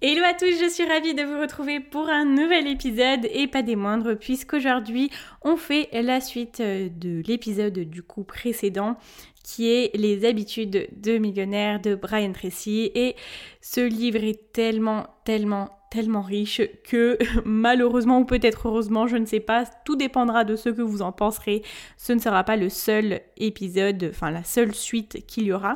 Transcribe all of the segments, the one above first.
Hello à tous, je suis ravie de vous retrouver pour un nouvel épisode et pas des moindres puisqu'aujourd'hui on fait la suite euh, de l'épisode du coup précédent qui est Les habitudes de millionnaire de Brian Tracy et ce livre est tellement tellement tellement riche que malheureusement ou peut-être heureusement, je ne sais pas, tout dépendra de ce que vous en penserez. Ce ne sera pas le seul épisode, enfin la seule suite qu'il y aura.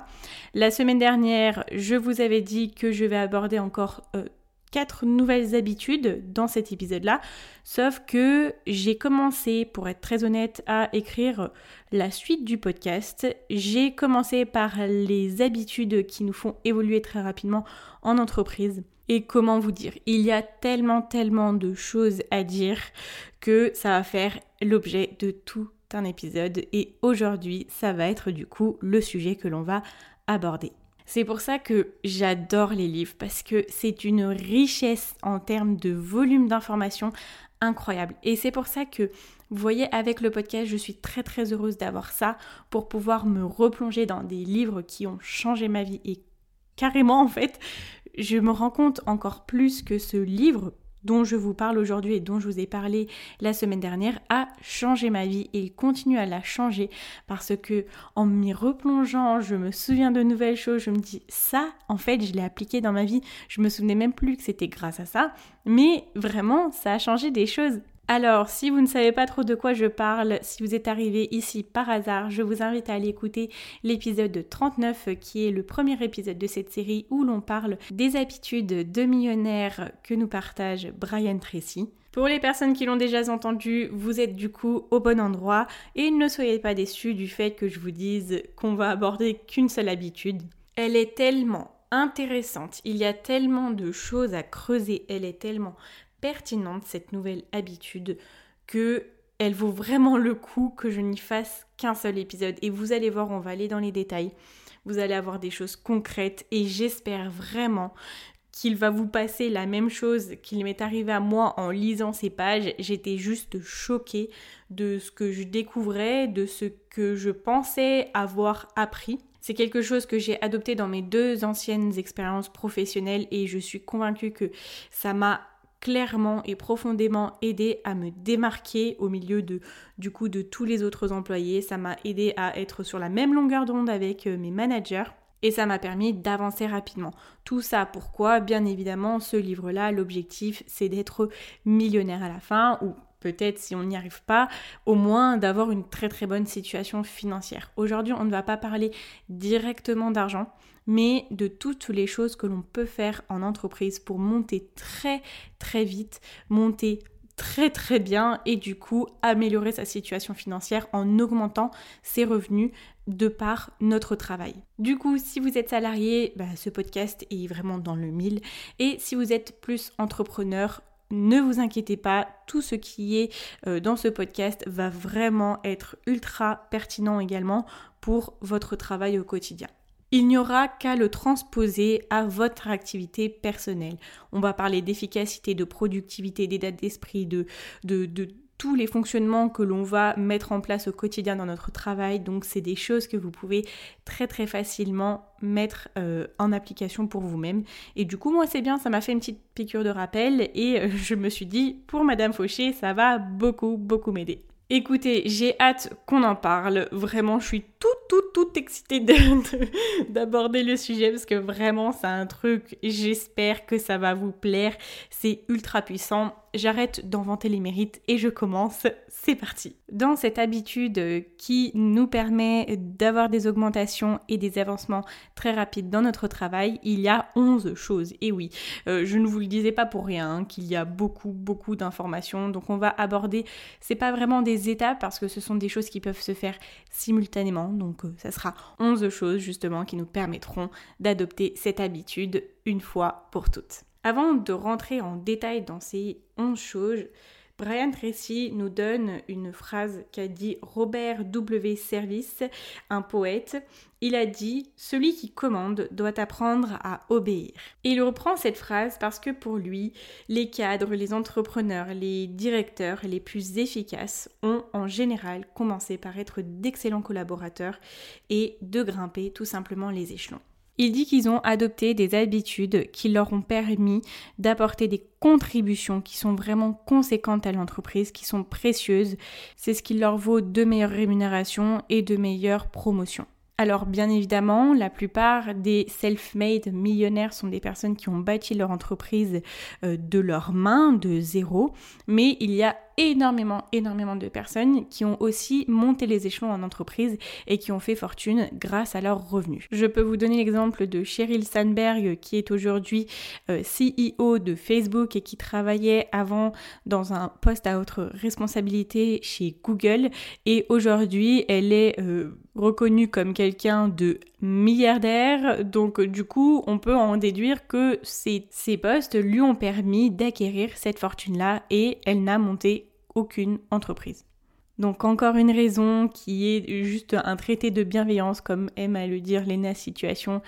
La semaine dernière, je vous avais dit que je vais aborder encore euh, quatre nouvelles habitudes dans cet épisode-là, sauf que j'ai commencé, pour être très honnête, à écrire la suite du podcast. J'ai commencé par les habitudes qui nous font évoluer très rapidement en entreprise. Et comment vous dire? Il y a tellement, tellement de choses à dire que ça va faire l'objet de tout un épisode. Et aujourd'hui, ça va être du coup le sujet que l'on va aborder. C'est pour ça que j'adore les livres parce que c'est une richesse en termes de volume d'informations incroyable. Et c'est pour ça que, vous voyez, avec le podcast, je suis très très heureuse d'avoir ça pour pouvoir me replonger dans des livres qui ont changé ma vie et carrément en fait, je me rends compte encore plus que ce livre dont je vous parle aujourd'hui et dont je vous ai parlé la semaine dernière a changé ma vie et il continue à la changer parce que en m'y replongeant, je me souviens de nouvelles choses, je me dis ça en fait, je l'ai appliqué dans ma vie, je me souvenais même plus que c'était grâce à ça, mais vraiment ça a changé des choses alors, si vous ne savez pas trop de quoi je parle, si vous êtes arrivé ici par hasard, je vous invite à aller écouter l'épisode 39 qui est le premier épisode de cette série où l'on parle des habitudes de millionnaires que nous partage Brian Tracy. Pour les personnes qui l'ont déjà entendu, vous êtes du coup au bon endroit et ne soyez pas déçus du fait que je vous dise qu'on va aborder qu'une seule habitude. Elle est tellement intéressante, il y a tellement de choses à creuser, elle est tellement pertinente cette nouvelle habitude que elle vaut vraiment le coup que je n'y fasse qu'un seul épisode. Et vous allez voir, on va aller dans les détails. Vous allez avoir des choses concrètes et j'espère vraiment qu'il va vous passer la même chose qu'il m'est arrivé à moi en lisant ces pages. J'étais juste choquée de ce que je découvrais, de ce que je pensais avoir appris. C'est quelque chose que j'ai adopté dans mes deux anciennes expériences professionnelles et je suis convaincue que ça m'a clairement et profondément aidé à me démarquer au milieu de du coup de tous les autres employés. Ça m'a aidé à être sur la même longueur d'onde avec euh, mes managers et ça m'a permis d'avancer rapidement. Tout ça pourquoi? Bien évidemment, ce livre-là, l'objectif c'est d'être millionnaire à la fin ou peut-être si on n'y arrive pas, au moins d'avoir une très très bonne situation financière. Aujourd'hui, on ne va pas parler directement d'argent, mais de toutes les choses que l'on peut faire en entreprise pour monter très très vite, monter très très bien et du coup améliorer sa situation financière en augmentant ses revenus de par notre travail. Du coup, si vous êtes salarié, bah, ce podcast est vraiment dans le mille. Et si vous êtes plus entrepreneur, ne vous inquiétez pas, tout ce qui est euh, dans ce podcast va vraiment être ultra pertinent également pour votre travail au quotidien. Il n'y aura qu'à le transposer à votre activité personnelle. On va parler d'efficacité, de productivité, d'état d'esprit, de, tous les fonctionnements que l'on va mettre en place au quotidien dans notre travail. Donc c'est des choses que vous pouvez très très facilement mettre euh, en application pour vous-même. Et du coup moi c'est bien, ça m'a fait une petite piqûre de rappel et euh, je me suis dit pour Madame Fauché ça va beaucoup beaucoup m'aider. Écoutez, j'ai hâte qu'on en parle. Vraiment, je suis toute, toute, toute excitée d'aborder le sujet parce que vraiment, c'est un truc, j'espère que ça va vous plaire. C'est ultra puissant j'arrête d'inventer les mérites et je commence. C'est parti. Dans cette habitude qui nous permet d'avoir des augmentations et des avancements très rapides dans notre travail, il y a 11 choses. Et oui, euh, je ne vous le disais pas pour rien hein, qu'il y a beaucoup, beaucoup d'informations. Donc on va aborder, c'est pas vraiment des étapes parce que ce sont des choses qui peuvent se faire simultanément. Donc euh, ça sera 11 choses justement qui nous permettront d'adopter cette habitude une fois pour toutes. Avant de rentrer en détail dans ces 11 choses, Brian Tracy nous donne une phrase qu'a dit Robert W. Service, un poète. Il a dit Celui qui commande doit apprendre à obéir. Et il reprend cette phrase parce que pour lui, les cadres, les entrepreneurs, les directeurs les plus efficaces ont en général commencé par être d'excellents collaborateurs et de grimper tout simplement les échelons. Il dit qu'ils ont adopté des habitudes qui leur ont permis d'apporter des contributions qui sont vraiment conséquentes à l'entreprise, qui sont précieuses. C'est ce qui leur vaut de meilleures rémunérations et de meilleures promotions. Alors bien évidemment, la plupart des self-made millionnaires sont des personnes qui ont bâti leur entreprise euh, de leurs mains, de zéro, mais il y a énormément, énormément de personnes qui ont aussi monté les échelons en entreprise et qui ont fait fortune grâce à leurs revenus. Je peux vous donner l'exemple de Sheryl Sandberg qui est aujourd'hui euh, CEO de Facebook et qui travaillait avant dans un poste à haute responsabilité chez Google et aujourd'hui elle est euh, reconnue comme quelqu'un de milliardaire donc du coup on peut en déduire que ces, postes lui ont permis d'acquérir cette fortune là et elle n'a monté aucune entreprise. Donc encore une raison qui est juste un traité de bienveillance, comme aime à le dire Lena Situation.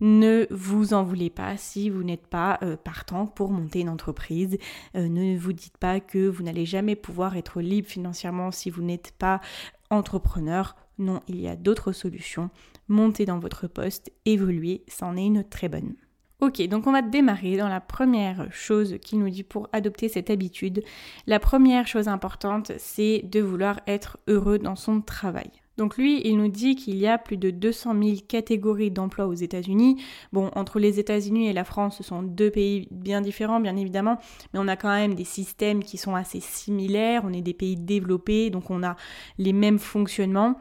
Ne vous en voulez pas si vous n'êtes pas euh, partant pour monter une entreprise. Euh, ne vous dites pas que vous n'allez jamais pouvoir être libre financièrement si vous n'êtes pas entrepreneur. Non, il y a d'autres solutions. Montez dans votre poste, évoluer, c'en est une très bonne. Ok, donc on va démarrer dans la première chose qu'il nous dit pour adopter cette habitude. La première chose importante, c'est de vouloir être heureux dans son travail. Donc lui, il nous dit qu'il y a plus de 200 000 catégories d'emplois aux États-Unis. Bon, entre les États-Unis et la France, ce sont deux pays bien différents, bien évidemment, mais on a quand même des systèmes qui sont assez similaires. On est des pays développés, donc on a les mêmes fonctionnements.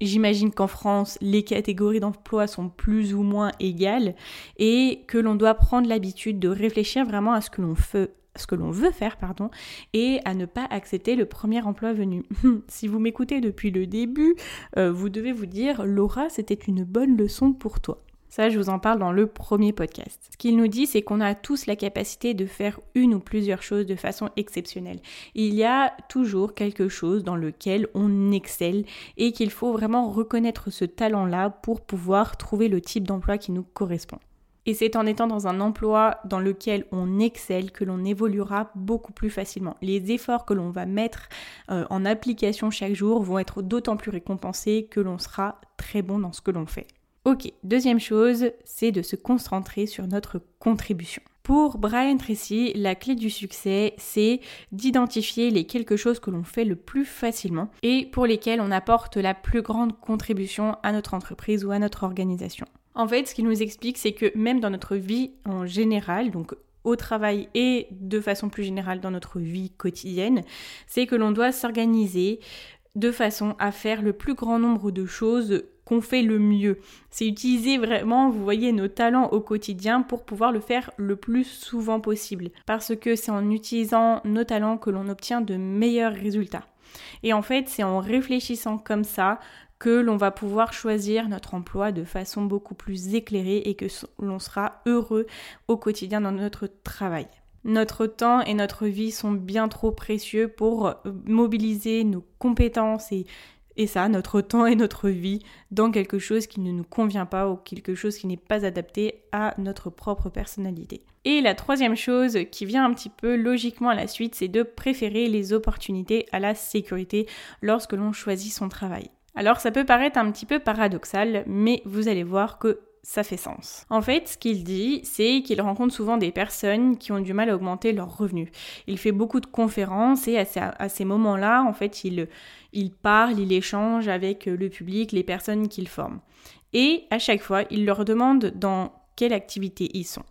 J'imagine qu'en France, les catégories d'emploi sont plus ou moins égales et que l'on doit prendre l'habitude de réfléchir vraiment à ce que l'on fait ce que l'on veut faire, pardon, et à ne pas accepter le premier emploi venu. si vous m'écoutez depuis le début, euh, vous devez vous dire, Laura, c'était une bonne leçon pour toi. Ça, je vous en parle dans le premier podcast. Ce qu'il nous dit, c'est qu'on a tous la capacité de faire une ou plusieurs choses de façon exceptionnelle. Il y a toujours quelque chose dans lequel on excelle et qu'il faut vraiment reconnaître ce talent-là pour pouvoir trouver le type d'emploi qui nous correspond. Et c'est en étant dans un emploi dans lequel on excelle que l'on évoluera beaucoup plus facilement. Les efforts que l'on va mettre euh, en application chaque jour vont être d'autant plus récompensés que l'on sera très bon dans ce que l'on fait. Ok, deuxième chose, c'est de se concentrer sur notre contribution. Pour Brian Tracy, la clé du succès, c'est d'identifier les quelque chose que l'on fait le plus facilement et pour lesquels on apporte la plus grande contribution à notre entreprise ou à notre organisation. En fait, ce qu'il nous explique, c'est que même dans notre vie en général, donc au travail et de façon plus générale dans notre vie quotidienne, c'est que l'on doit s'organiser de façon à faire le plus grand nombre de choses fait le mieux. C'est utiliser vraiment, vous voyez, nos talents au quotidien pour pouvoir le faire le plus souvent possible. Parce que c'est en utilisant nos talents que l'on obtient de meilleurs résultats. Et en fait, c'est en réfléchissant comme ça que l'on va pouvoir choisir notre emploi de façon beaucoup plus éclairée et que l'on sera heureux au quotidien dans notre travail. Notre temps et notre vie sont bien trop précieux pour mobiliser nos compétences et et ça, notre temps et notre vie, dans quelque chose qui ne nous convient pas ou quelque chose qui n'est pas adapté à notre propre personnalité. Et la troisième chose qui vient un petit peu logiquement à la suite, c'est de préférer les opportunités à la sécurité lorsque l'on choisit son travail. Alors ça peut paraître un petit peu paradoxal, mais vous allez voir que ça fait sens. En fait, ce qu'il dit, c'est qu'il rencontre souvent des personnes qui ont du mal à augmenter leurs revenus. Il fait beaucoup de conférences et à ces, moments-là, en fait, il, il parle, il échange avec le public, les personnes qu'il forme. Et à chaque fois, il leur demande dans quelle activité ils sont.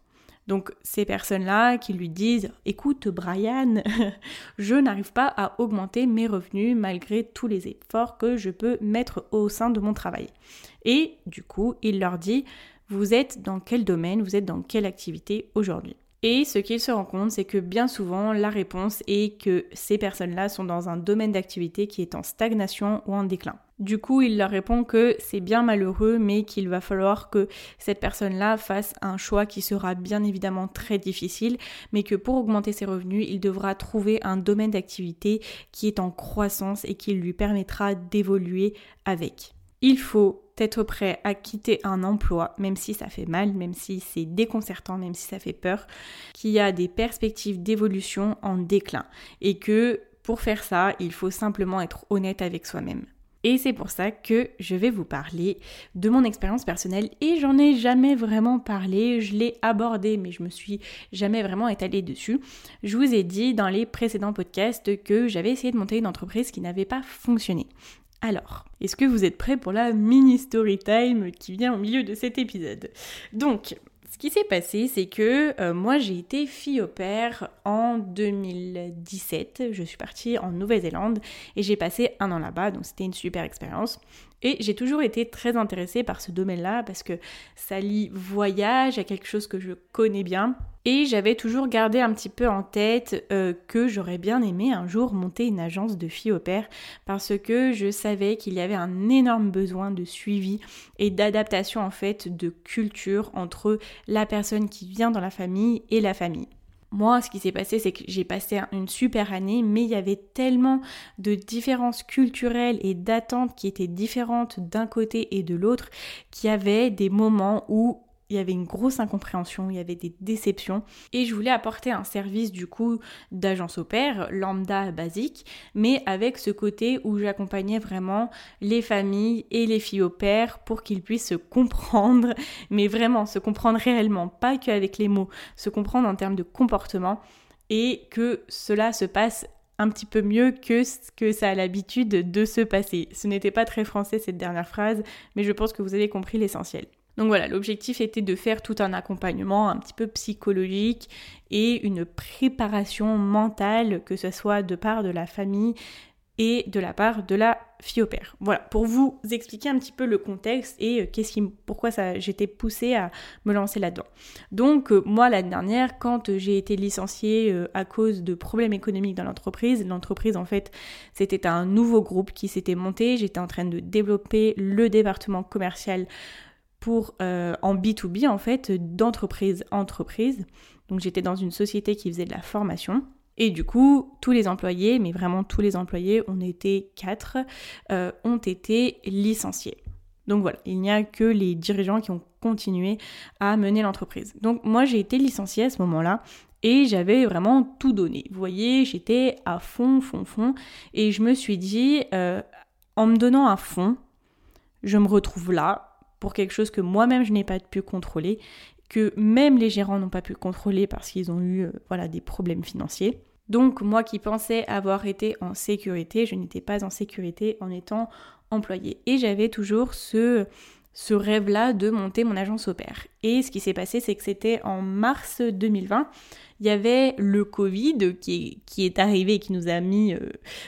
Donc ces personnes-là qui lui disent écoute Brian, je n'arrive pas à augmenter mes revenus malgré tous les efforts que je peux mettre au sein de mon travail. Et du coup, il leur dit vous êtes dans quel domaine, vous êtes dans quelle activité aujourd'hui? Et ce qu'il se rend compte, c'est que bien souvent, la réponse est que ces personnes-là sont dans un domaine d'activité qui est en stagnation ou en déclin. Du coup, il leur répond que c'est bien malheureux, mais qu'il va falloir que cette personne-là fasse un choix qui sera bien évidemment très difficile, mais que pour augmenter ses revenus, il devra trouver un domaine d'activité qui est en croissance et qui lui permettra d'évoluer avec. Il faut être prêt à quitter un emploi, même si ça fait mal, même si c'est déconcertant, même si ça fait peur, qu'il y a des perspectives d'évolution en déclin et que pour faire ça, il faut simplement être honnête avec soi-même. Et c'est pour ça que je vais vous parler de mon expérience personnelle et j'en ai jamais vraiment parlé, je l'ai abordé mais je me suis jamais vraiment étalée dessus. Je vous ai dit dans les précédents podcasts que j'avais essayé de monter une entreprise qui n'avait pas fonctionné. Alors, est-ce que vous êtes prêts pour la mini story time qui vient au milieu de cet épisode? Donc, ce qui s'est passé, c'est que euh, moi j'ai été fille au père en 2017. Je suis partie en Nouvelle-Zélande et j'ai passé un an là-bas, donc c'était une super expérience. Et j'ai toujours été très intéressée par ce domaine-là parce que ça lie voyage à quelque chose que je connais bien. Et j'avais toujours gardé un petit peu en tête euh, que j'aurais bien aimé un jour monter une agence de filles au père parce que je savais qu'il y avait un énorme besoin de suivi et d'adaptation en fait de culture entre la personne qui vient dans la famille et la famille. Moi, ce qui s'est passé, c'est que j'ai passé une super année, mais il y avait tellement de différences culturelles et d'attentes qui étaient différentes d'un côté et de l'autre, qu'il y avait des moments où il y avait une grosse incompréhension, il y avait des déceptions et je voulais apporter un service du coup d'agence au pair, lambda basique, mais avec ce côté où j'accompagnais vraiment les familles et les filles au pair pour qu'ils puissent se comprendre, mais vraiment se comprendre réellement, pas qu'avec les mots, se comprendre en termes de comportement et que cela se passe un petit peu mieux que ce que ça a l'habitude de se passer. Ce n'était pas très français cette dernière phrase, mais je pense que vous avez compris l'essentiel. Donc voilà, l'objectif était de faire tout un accompagnement un petit peu psychologique et une préparation mentale, que ce soit de part de la famille et de la part de la fille au père. Voilà, pour vous expliquer un petit peu le contexte et euh, qu'est-ce qui, pourquoi j'étais poussée à me lancer là-dedans. Donc euh, moi l'année dernière, quand j'ai été licenciée euh, à cause de problèmes économiques dans l'entreprise, l'entreprise en fait c'était un nouveau groupe qui s'était monté, j'étais en train de développer le département commercial euh, en B2B en fait d'entreprise entreprise. Donc j'étais dans une société qui faisait de la formation. Et du coup, tous les employés, mais vraiment tous les employés, on était quatre, euh, ont été licenciés. Donc voilà, il n'y a que les dirigeants qui ont continué à mener l'entreprise. Donc moi, j'ai été licenciée à ce moment-là et j'avais vraiment tout donné. Vous voyez, j'étais à fond, fond, fond. Et je me suis dit, euh, en me donnant un fond, je me retrouve là, pour quelque chose que moi-même je n'ai pas pu contrôler, que même les gérants n'ont pas pu contrôler parce qu'ils ont eu euh, voilà, des problèmes financiers. Donc moi qui pensais avoir été en sécurité, je n'étais pas en sécurité en étant employé. Et j'avais toujours ce, ce rêve-là de monter mon agence au pair. Et ce qui s'est passé, c'est que c'était en mars 2020. Il y avait le Covid qui est, qui est arrivé et qui nous a mis euh,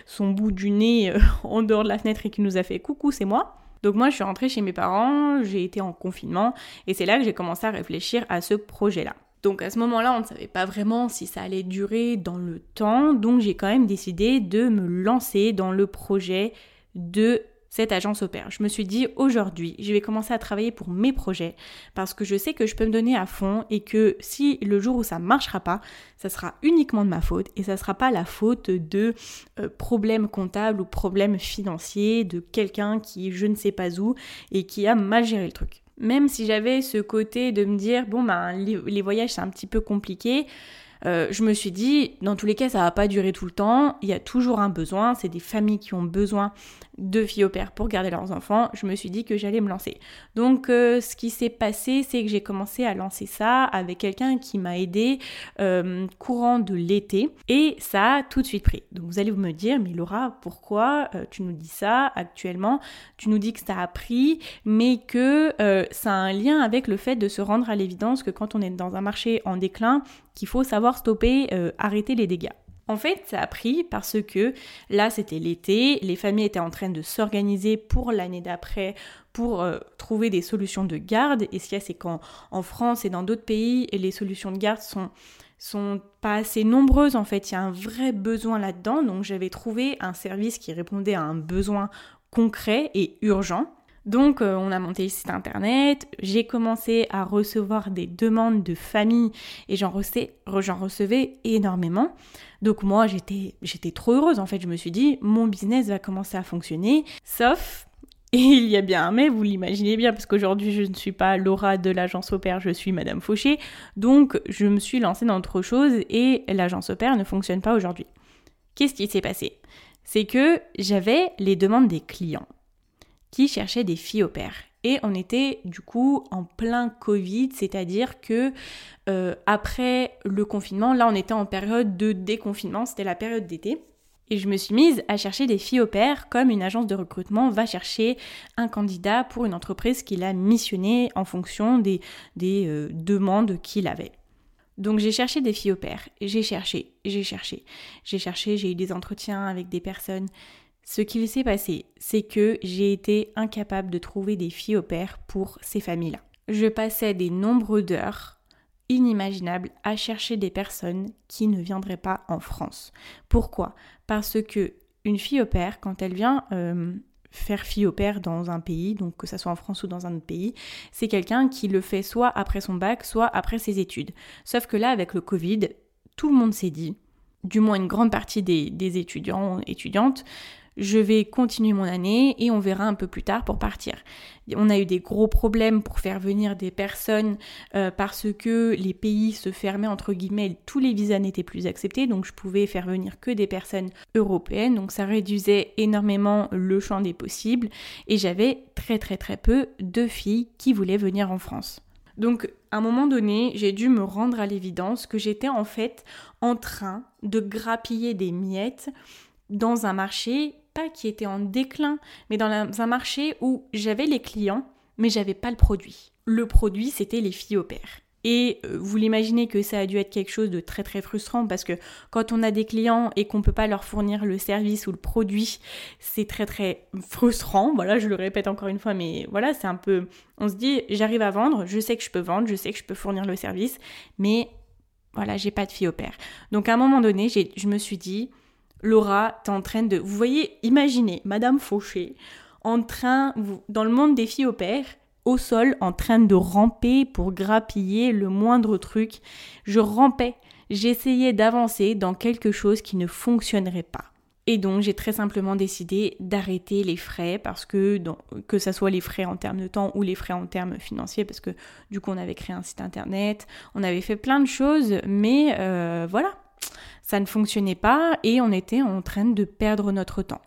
son bout du nez euh, en dehors de la fenêtre et qui nous a fait coucou, c'est moi. Donc moi, je suis rentrée chez mes parents, j'ai été en confinement, et c'est là que j'ai commencé à réfléchir à ce projet-là. Donc à ce moment-là, on ne savait pas vraiment si ça allait durer dans le temps, donc j'ai quand même décidé de me lancer dans le projet de cette agence opère. Je me suis dit aujourd'hui, je vais commencer à travailler pour mes projets parce que je sais que je peux me donner à fond et que si le jour où ça marchera pas, ça sera uniquement de ma faute et ça sera pas la faute de euh, problèmes comptables ou problèmes financiers de quelqu'un qui je ne sais pas où et qui a mal géré le truc. Même si j'avais ce côté de me dire bon ben les voyages c'est un petit peu compliqué, euh, je me suis dit, dans tous les cas, ça va pas durer tout le temps. Il y a toujours un besoin. C'est des familles qui ont besoin de filles au père pour garder leurs enfants. Je me suis dit que j'allais me lancer. Donc, euh, ce qui s'est passé, c'est que j'ai commencé à lancer ça avec quelqu'un qui m'a aidé euh, courant de l'été et ça a tout de suite pris. Donc, vous allez me dire, mais Laura, pourquoi tu nous dis ça actuellement? Tu nous dis que ça a pris, mais que ça a un lien avec le fait de se rendre à l'évidence que quand on est dans un marché en déclin, qu'il faut savoir stopper, euh, arrêter les dégâts. En fait, ça a pris parce que là, c'était l'été, les familles étaient en train de s'organiser pour l'année d'après, pour euh, trouver des solutions de garde. Et ce qu'il y a, c'est qu'en France et dans d'autres pays, les solutions de garde sont sont pas assez nombreuses en fait, il y a un vrai besoin là-dedans, donc j'avais trouvé un service qui répondait à un besoin concret et urgent. Donc euh, on a monté le site internet, j'ai commencé à recevoir des demandes de famille et j'en recevais, énormément. Donc moi j'étais j'étais trop heureuse en fait, je me suis dit mon business va commencer à fonctionner, sauf et il y a bien un mais, vous l'imaginez bien, parce qu'aujourd'hui je ne suis pas Laura de l'agence Opère, je suis Madame Fauché. Donc je me suis lancée dans autre chose et l'agence Opère ne fonctionne pas aujourd'hui. Qu'est-ce qui s'est passé? C'est que j'avais les demandes des clients qui cherchaient des filles au père. Et on était du coup en plein Covid, c'est-à-dire que euh, après le confinement, là on était en période de déconfinement, c'était la période d'été. Et je me suis mise à chercher des filles au pair comme une agence de recrutement va chercher un candidat pour une entreprise qu'il a missionné en fonction des, des euh, demandes qu'il avait. Donc j'ai cherché des filles au pair, j'ai cherché, j'ai cherché, j'ai cherché, j'ai eu des entretiens avec des personnes. Ce qu'il s'est passé, c'est que j'ai été incapable de trouver des filles au pair pour ces familles-là. Je passais des nombreux d'heures inimaginable à chercher des personnes qui ne viendraient pas en France. Pourquoi? Parce que une fille au père, quand elle vient euh, faire fille au père dans un pays, donc que ce soit en France ou dans un autre pays, c'est quelqu'un qui le fait soit après son bac, soit après ses études. Sauf que là, avec le Covid, tout le monde s'est dit, du moins une grande partie des, des étudiants, étudiantes, je vais continuer mon année et on verra un peu plus tard pour partir. On a eu des gros problèmes pour faire venir des personnes euh, parce que les pays se fermaient entre guillemets, tous les visas n'étaient plus acceptés, donc je pouvais faire venir que des personnes européennes, donc ça réduisait énormément le champ des possibles et j'avais très très très peu de filles qui voulaient venir en France. Donc, à un moment donné, j'ai dû me rendre à l'évidence que j'étais en fait en train de grappiller des miettes dans un marché qui était en déclin, mais dans un marché où j'avais les clients, mais j'avais pas le produit. Le produit, c'était les filles au père. Et euh, vous l'imaginez que ça a dû être quelque chose de très très frustrant parce que quand on a des clients et qu'on peut pas leur fournir le service ou le produit, c'est très très frustrant. Voilà, je le répète encore une fois, mais voilà, c'est un peu. On se dit, j'arrive à vendre, je sais que je peux vendre, je sais que je peux fournir le service, mais voilà, j'ai pas de filles au père. Donc à un moment donné, je me suis dit, Laura, t'es en train de... Vous voyez, imaginez Madame Fauché en train, dans le monde des filles au père, au sol, en train de ramper pour grappiller le moindre truc. Je rampais, j'essayais d'avancer dans quelque chose qui ne fonctionnerait pas. Et donc j'ai très simplement décidé d'arrêter les frais parce que que ça soit les frais en termes de temps ou les frais en termes financiers parce que du coup on avait créé un site internet, on avait fait plein de choses, mais euh, voilà, ça ne fonctionnait pas et on était en train de perdre notre temps.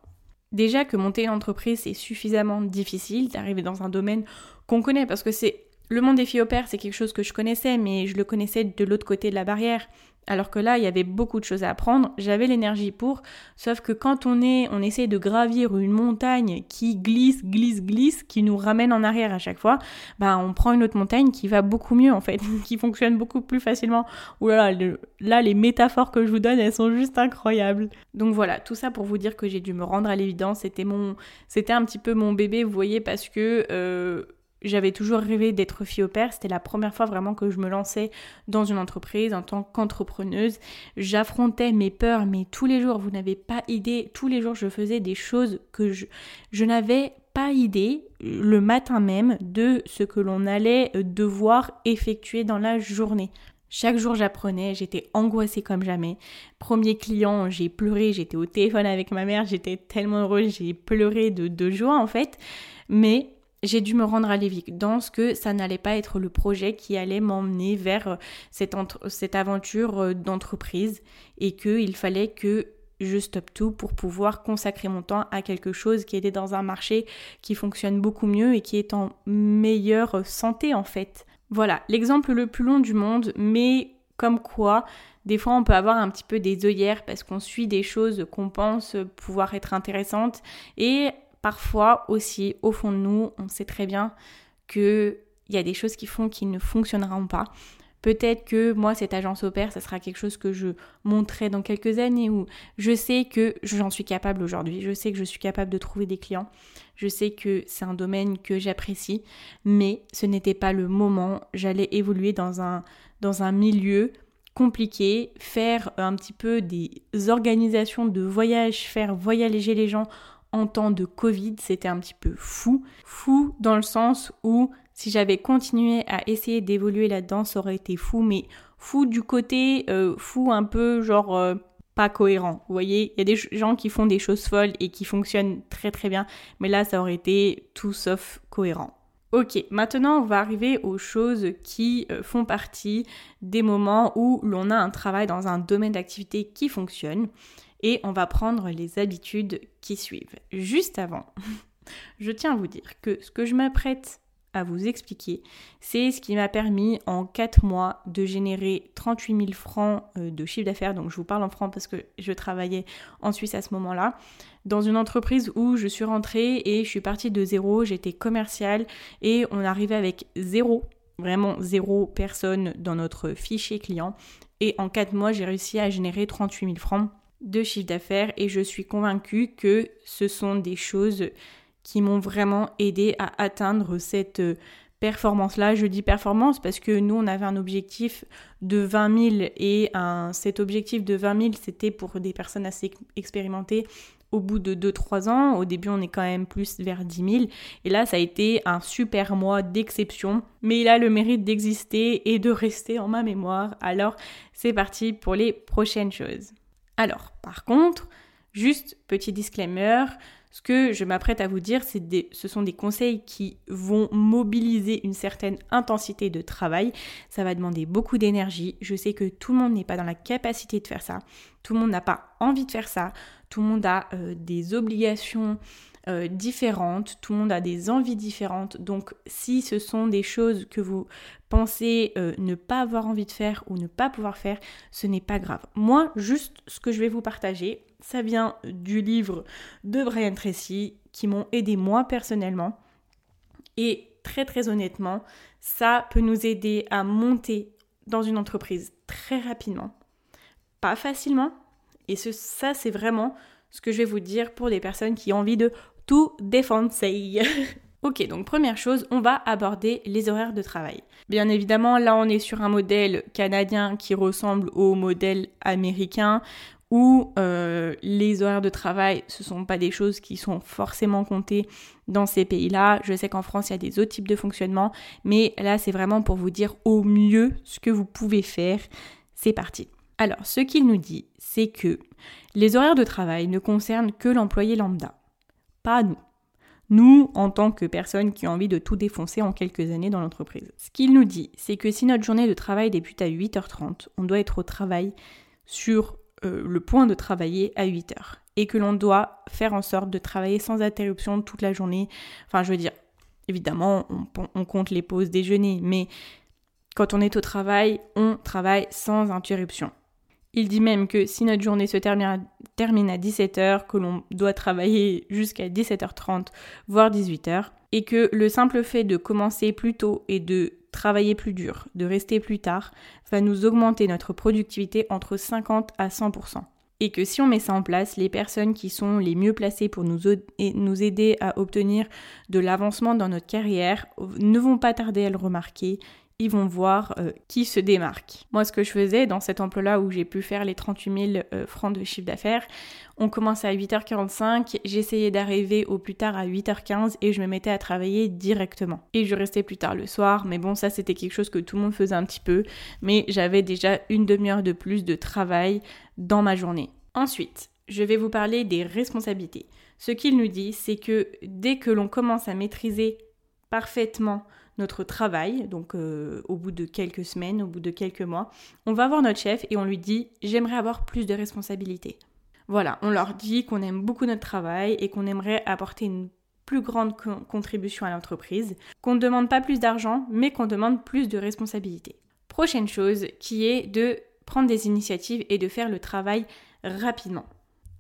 Déjà que monter une entreprise c'est suffisamment difficile d'arriver dans un domaine qu'on connaît parce que c'est le monde des filles au père, c'est quelque chose que je connaissais, mais je le connaissais de l'autre côté de la barrière. Alors que là, il y avait beaucoup de choses à apprendre, j'avais l'énergie pour, sauf que quand on est, on essaie de gravir une montagne qui glisse, glisse, glisse, qui nous ramène en arrière à chaque fois, bah on prend une autre montagne qui va beaucoup mieux en fait, qui fonctionne beaucoup plus facilement. Ouh là là, là les métaphores que je vous donne, elles sont juste incroyables. Donc voilà, tout ça pour vous dire que j'ai dû me rendre à l'évidence, c'était mon, c'était un petit peu mon bébé, vous voyez, parce que euh, j'avais toujours rêvé d'être fille au père. C'était la première fois vraiment que je me lançais dans une entreprise en tant qu'entrepreneuse. J'affrontais mes peurs, mais tous les jours, vous n'avez pas idée, tous les jours, je faisais des choses que je, n'avais pas idée le matin même de ce que l'on allait devoir effectuer dans la journée. Chaque jour j'apprenais, j'étais angoissée comme jamais. Premier client, j'ai pleuré, j'étais au téléphone avec ma mère, j'étais tellement heureuse, j'ai pleuré de, de joie en fait. Mais j'ai dû me rendre à l'évidence que ça n'allait pas être le projet qui allait m'emmener vers euh, cette, cette aventure euh, d'entreprise et qu'il fallait que je stoppe tout pour pouvoir consacrer mon temps à quelque chose qui était dans un marché qui fonctionne beaucoup mieux et qui est en meilleure santé en fait. Voilà, l'exemple le plus long du monde, mais comme quoi, des fois on peut avoir un petit peu des œillères parce qu'on suit des choses qu'on pense pouvoir être intéressantes et parfois aussi, au fond de nous, on sait très bien qu'il y a des choses qui font qu'ils ne fonctionneront pas. Peut-être que moi, cette agence opère, ça sera quelque chose que je montrerai dans quelques années où je sais que j'en suis capable aujourd'hui. Je sais que je suis capable de trouver des clients. Je sais que c'est un domaine que j'apprécie, mais ce n'était pas le moment. J'allais évoluer dans un, dans un milieu compliqué, faire un petit peu des organisations de voyage, faire voyager les gens en temps de Covid, c'était un petit peu fou. Fou dans le sens où si j'avais continué à essayer d'évoluer là-dedans, ça aurait été fou, mais fou du côté euh, fou un peu genre euh, pas cohérent. Vous voyez, il y a des gens qui font des choses folles et qui fonctionnent très très bien, mais là ça aurait été tout sauf cohérent. Ok, maintenant on va arriver aux choses qui euh, font partie des moments où l'on a un travail dans un domaine d'activité qui fonctionne et on va prendre les habitudes qui suivent. Juste avant, je tiens à vous dire que ce que je m'apprête à vous expliquer, c'est ce qui m'a permis en 4 mois de générer 38 000 francs euh, de chiffre d'affaires. Donc je vous parle en francs parce que je travaillais en Suisse à ce moment-là. Dans une entreprise où je suis rentrée et je suis partie de zéro, j'étais commerciale et on arrivait avec zéro, vraiment zéro personne dans notre fichier client. Et en 4 mois, j'ai réussi à générer 38 000 francs de chiffre d'affaires et je suis convaincue que ce sont des choses qui m'ont vraiment aidé à atteindre cette euh, performance-là. Je dis performance parce que nous, on avait un objectif de 20 000 et cet objectif de 20 000, c'était pour des personnes assez expérimentées au bout de 2-3 ans. Au début, on est quand même plus vers 10 000. Et là, ça a été un super mois d'exception. Mais il a le mérite d'exister et de rester en ma mémoire. Alors, c'est parti pour les prochaines choses. Alors, par contre, juste petit disclaimer, ce que je m'apprête à vous dire, ce sont des conseils qui vont mobiliser une certaine intensité de travail. Ça va demander beaucoup d'énergie. Je sais que tout le monde n'est pas dans la capacité de faire ça. Tout le monde n'a pas envie de faire ça. Tout le monde a euh, des obligations euh, différentes, tout le monde a des envies différentes. Donc si ce sont des choses que vous pensez euh, ne pas avoir envie de faire ou ne pas pouvoir faire, ce n'est pas grave. Moi, juste ce que je vais vous partager, ça vient du livre de Brian Tracy qui m'ont aidé moi personnellement. Et très très honnêtement, ça peut nous aider à monter dans une entreprise très rapidement. Pas facilement. Et ce, ça, c'est vraiment ce que je vais vous dire pour les personnes qui ont envie de tout défoncer. ok, donc première chose, on va aborder les horaires de travail. Bien évidemment, là on est sur un modèle canadien qui ressemble au modèle américain où euh, les horaires de travail, ce ne sont pas des choses qui sont forcément comptées dans ces pays-là. Je sais qu'en France, il y a des autres types de fonctionnement, mais là, c'est vraiment pour vous dire au mieux ce que vous pouvez faire. C'est parti. Alors, ce qu'il nous dit, c'est que les horaires de travail ne concernent que l'employé lambda pas nous. Nous, en tant que personnes qui ont envie de tout défoncer en quelques années dans l'entreprise. Ce qu'il nous dit, c'est que si notre journée de travail débute à 8h30, on doit être au travail sur euh, le point de travailler à 8h. Et que l'on doit faire en sorte de travailler sans interruption toute la journée. Enfin, je veux dire, évidemment, on, on compte les pauses déjeuner, mais quand on est au travail, on travaille sans interruption. Il dit même que si notre journée se termine à, 17h, que l'on doit travailler jusqu'à 17h30, voire 18h, et que le simple fait de commencer plus tôt et de travailler plus dur, de rester plus tard, va nous augmenter notre productivité entre 50 à 100%. Et que si on met ça en place, les personnes qui sont les mieux placées pour nous, nous aider à obtenir de l'avancement dans notre carrière ne vont pas tarder à le remarquer vont voir euh, qui se démarque. Moi, ce que je faisais dans cet emploi-là où j'ai pu faire les 38 000 euh, francs de chiffre d'affaires, on commençait à 8h45, j'essayais d'arriver au plus tard à 8h15 et je me mettais à travailler directement. Et je restais plus tard le soir, mais bon, ça c'était quelque chose que tout le monde faisait un petit peu, mais j'avais déjà une demi-heure de plus de travail dans ma journée. Ensuite, je vais vous parler des responsabilités. Ce qu'il nous dit, c'est que dès que l'on commence à maîtriser parfaitement notre travail, donc euh, au bout de quelques semaines, au bout de quelques mois, on va voir notre chef et on lui dit j'aimerais avoir plus de responsabilités. Voilà, on leur dit qu'on aime beaucoup notre travail et qu'on aimerait apporter une plus grande contribution à l'entreprise, qu'on ne demande pas plus d'argent, mais qu'on demande plus de responsabilités. Prochaine chose qui est de prendre des initiatives et de faire le travail rapidement.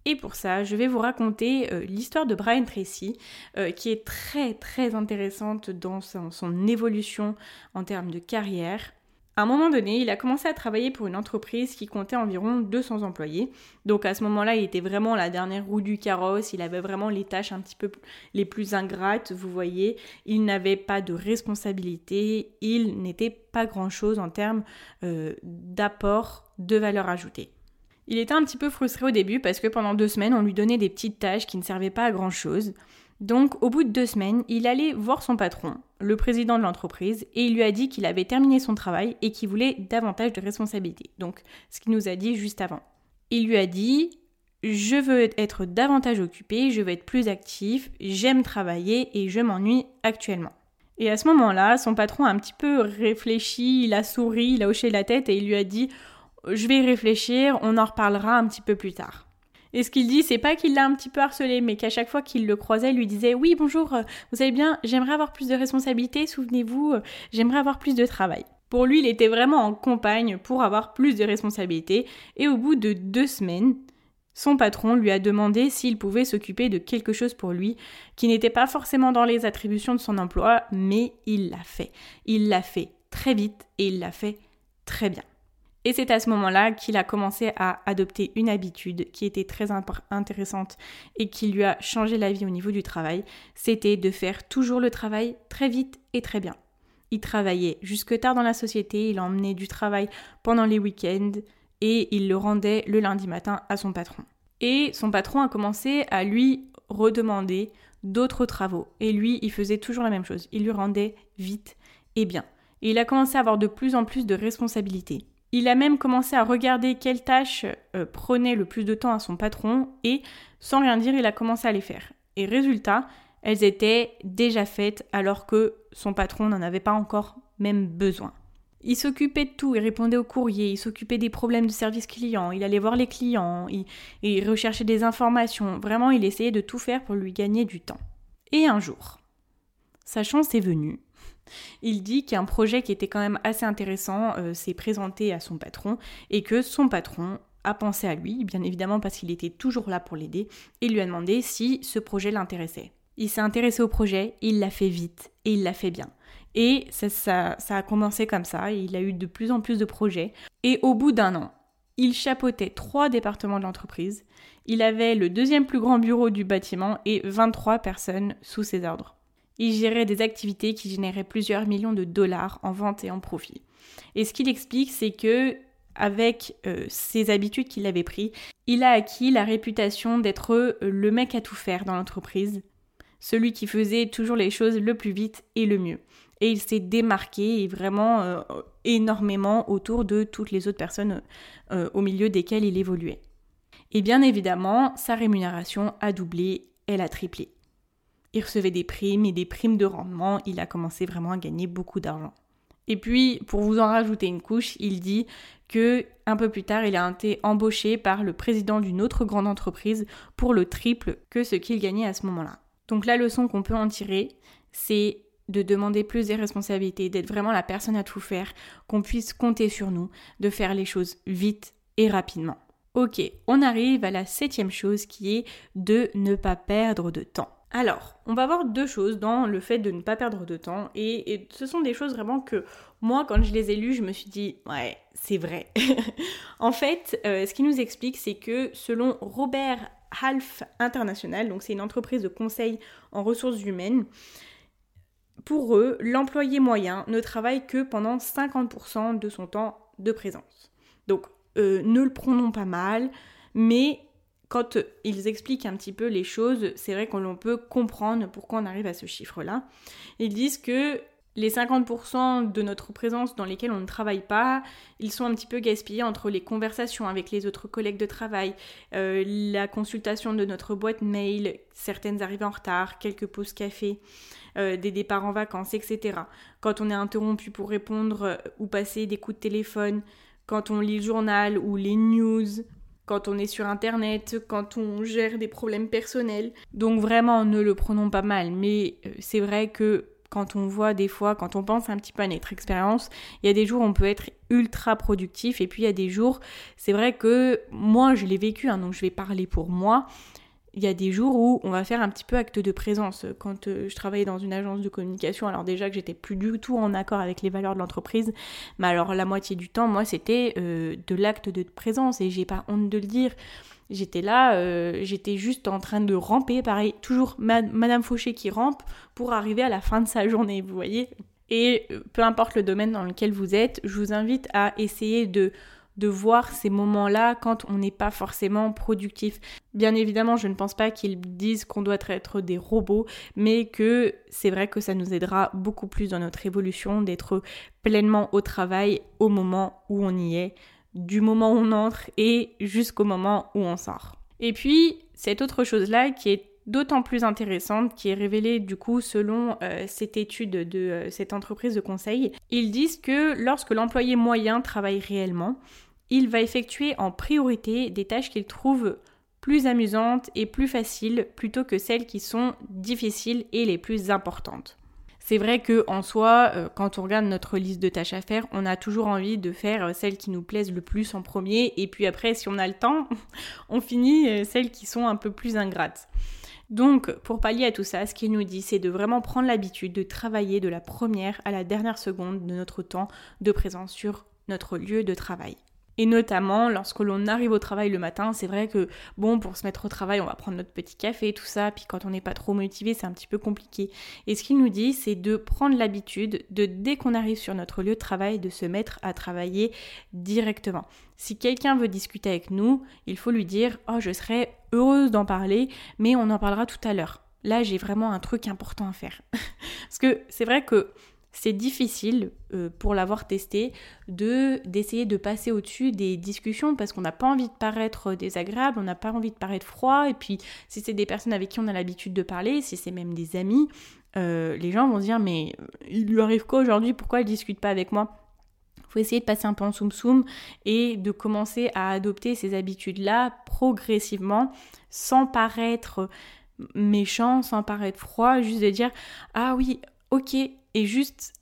Et pour ça, je vais vous raconter euh, l'histoire de Brian Tracy, euh, qui est très très intéressante dans son, évolution en termes de carrière. À un moment donné, il a commencé à travailler pour une entreprise qui comptait environ 200 employés. Donc à ce moment-là, il était vraiment la dernière roue du carrosse, il avait vraiment les tâches un petit peu les plus ingrates, vous voyez. Il n'avait pas de responsabilité, il n'était pas grand-chose en termes euh, d'apport de valeur ajoutée. Il était un petit peu frustré au début parce que pendant deux semaines, on lui donnait des petites tâches qui ne servaient pas à grand-chose. Donc au bout de deux semaines, il allait voir son patron, le président de l'entreprise, et il lui a dit qu'il avait terminé son travail et qu'il voulait davantage de responsabilités. Donc ce qu'il nous a dit juste avant. Il lui a dit je veux être davantage occupé, je veux être plus actif, j'aime travailler et je m'ennuie actuellement. Et à ce moment-là, son patron a un petit peu réfléchi, il a souri, il a hoché la tête et il lui a dit Je vais y réfléchir, on en reparlera un petit peu plus tard. Et ce qu'il dit, c'est pas qu'il l'a un petit peu harcelé, mais qu'à chaque fois qu'il le croisait, il lui disait Oui, bonjour, euh, vous savez bien, j'aimerais avoir plus de responsabilités, souvenez-vous, euh, j'aimerais avoir plus de travail. Pour lui, il était vraiment en campagne pour avoir plus de responsabilités, et au bout de deux semaines, son patron lui a demandé s'il pouvait s'occuper de quelque chose pour lui qui n'était pas forcément dans les attributions de son emploi, mais il l'a fait. Il l'a fait très vite et il l'a fait très bien. Et c'est à ce moment-là qu'il a commencé à adopter une habitude qui était très intéressante et qui lui a changé la vie au niveau du travail. C'était de faire toujours le travail très vite et très bien. Il travaillait jusque tard dans la société, il emmenait du travail pendant les week-ends et il le rendait le lundi matin à son patron. Et son patron a commencé à lui redemander d'autres travaux. Et lui, il faisait toujours la même chose. Il lui rendait vite et bien. Et il a commencé à avoir de plus en plus de responsabilités. Il a même commencé à regarder quelles tâches euh, prenaient le plus de temps à son patron et, sans rien dire, il a commencé à les faire. Et résultat, elles étaient déjà faites alors que son patron n'en avait pas encore même besoin. Il s'occupait de tout, il répondait aux courriers, il s'occupait des problèmes de service client, il allait voir les clients, il, il recherchait des informations. Vraiment, il essayait de tout faire pour lui gagner du temps. Et un jour, sa chance est venue il dit qu'un projet qui était quand même assez intéressant euh, s'est présenté à son patron et que son patron a pensé à lui, bien évidemment parce qu'il était toujours là pour l'aider, et lui a demandé si ce projet l'intéressait. Il s'est intéressé au projet, il l'a fait vite et il l'a fait bien. Et ça, ça, a commencé comme ça, il a eu de plus en plus de projets. Et au bout d'un an, il chapeautait trois départements de l'entreprise, il avait le deuxième plus grand bureau du bâtiment et 23 personnes sous ses ordres. Il gérait des activités qui généraient plusieurs millions de dollars en vente et en profit. Et ce qu'il explique, c'est que avec euh, ses habitudes qu'il avait prises, il a acquis la réputation d'être euh, le mec à tout faire dans l'entreprise, celui qui faisait toujours les choses le plus vite et le mieux. Et il s'est démarqué vraiment euh, énormément autour de toutes les autres personnes au milieu desquelles il évoluait. Et bien évidemment, sa rémunération a doublé, elle a triplé. Il recevait des primes et des primes de rendement. Il a commencé vraiment à gagner beaucoup d'argent. Et puis, pour vous en rajouter une couche, il dit que un peu plus tard, il a été embauché par le président d'une autre grande entreprise pour le triple que ce qu'il gagnait à ce moment-là. Donc la leçon qu'on peut en tirer, c'est de demander plus des responsabilités, d'être vraiment la personne à tout faire, qu'on puisse compter sur nous, de faire les choses vite et rapidement. Ok, on arrive à la septième chose qui est de ne pas perdre de temps. Alors, on va voir deux choses dans le fait de ne pas perdre de temps. Et, ce sont des choses vraiment que moi, quand je les ai lues, je me suis dit, ouais, c'est vrai. en fait, euh, ce qui nous explique, c'est que selon Robert Half International, donc c'est une entreprise de conseil en ressources humaines, pour eux, l'employé moyen ne travaille que pendant 50% de son temps de présence. Donc, euh, ne le prenons pas mal, mais quand ils expliquent un petit peu les choses, c'est vrai qu'on peut comprendre pourquoi on arrive à ce chiffre-là. Ils disent que les 50% de notre présence dans lesquels on ne travaille pas, ils sont un petit peu gaspillés entre les conversations avec les autres collègues de travail, euh, la consultation de notre boîte mail, certaines arrivées en retard, quelques pauses café, euh, des départs en vacances, etc. Quand on est interrompu pour répondre ou passer des coups de téléphone, quand on lit le journal ou les news, quand on est sur internet, quand on gère des problèmes personnels. Donc vraiment, ne le prenons pas mal, mais euh, c'est vrai que quand on voit des fois, quand on pense un petit peu à notre expérience, il y a des jours où on peut être ultra productif et puis il y a des jours, c'est vrai que moi je l'ai vécu, hein, donc je vais parler pour moi. Il y a des jours où on va faire un petit peu acte de présence. Quand euh, je travaillais dans une agence de communication, alors déjà que j'étais plus du tout en accord avec les valeurs de l'entreprise, mais alors la moitié du temps, moi, c'était euh, de l'acte de présence et j'ai pas honte de le dire. J'étais là, euh, j'étais juste en train de ramper, pareil, toujours Madame Fauché qui rampe pour arriver à la fin de sa journée, vous voyez. Et peu importe le domaine dans lequel vous êtes, je vous invite à essayer de de voir ces moments-là quand on n'est pas forcément productif. Bien évidemment, je ne pense pas qu'ils disent qu'on doit être des robots, mais que c'est vrai que ça nous aidera beaucoup plus dans notre évolution d'être pleinement au travail au moment où on y est, du moment où on entre et jusqu'au moment où on sort. Et puis, cette autre chose-là qui est d'autant plus intéressante, qui est révélée du coup selon euh, cette étude de euh, cette entreprise de conseil. Ils disent que lorsque l'employé moyen travaille réellement, il va effectuer en priorité des tâches qu'il trouve plus amusantes et plus faciles plutôt que celles qui sont difficiles et les plus importantes. C'est vrai que en soi, euh, quand on regarde notre liste de tâches à faire, on a toujours envie de faire celles qui nous plaisent le plus en premier, et puis après, si on a le temps, on finit celles qui sont un peu plus ingrates. Donc, pour pallier à tout ça, ce qu'il nous dit, c'est de vraiment prendre l'habitude de travailler de la première à la dernière seconde de notre temps de présence sur notre lieu de travail. Et notamment, lorsque l'on arrive au travail le matin, c'est vrai que, bon, pour se mettre au travail, on va prendre notre petit café, tout ça, puis quand on n'est pas trop motivé, c'est un petit peu compliqué. Et ce qu'il nous dit, c'est de prendre l'habitude de, dès qu'on arrive sur notre lieu de travail, de se mettre à travailler directement. Si quelqu'un veut discuter avec nous, il faut lui dire, oh, je serais heureuse d'en parler, mais on en parlera tout à l'heure. Là, j'ai vraiment un truc important à faire. Parce que c'est vrai que c'est difficile euh, pour l'avoir testé de d'essayer de passer au-dessus des discussions parce qu'on n'a pas envie de paraître désagréable, on n'a pas envie de paraître froid. Et puis si c'est des personnes avec qui on a l'habitude de parler, si c'est même des amis, euh, les gens vont se dire mais euh, il lui arrive quoi aujourd'hui? Pourquoi il discute pas avec moi? Faut essayer de passer un peu en soum soum et de commencer à adopter ces habitudes-là progressivement sans paraître méchant, sans paraître froid, juste de dire ah oui, ok, et juste,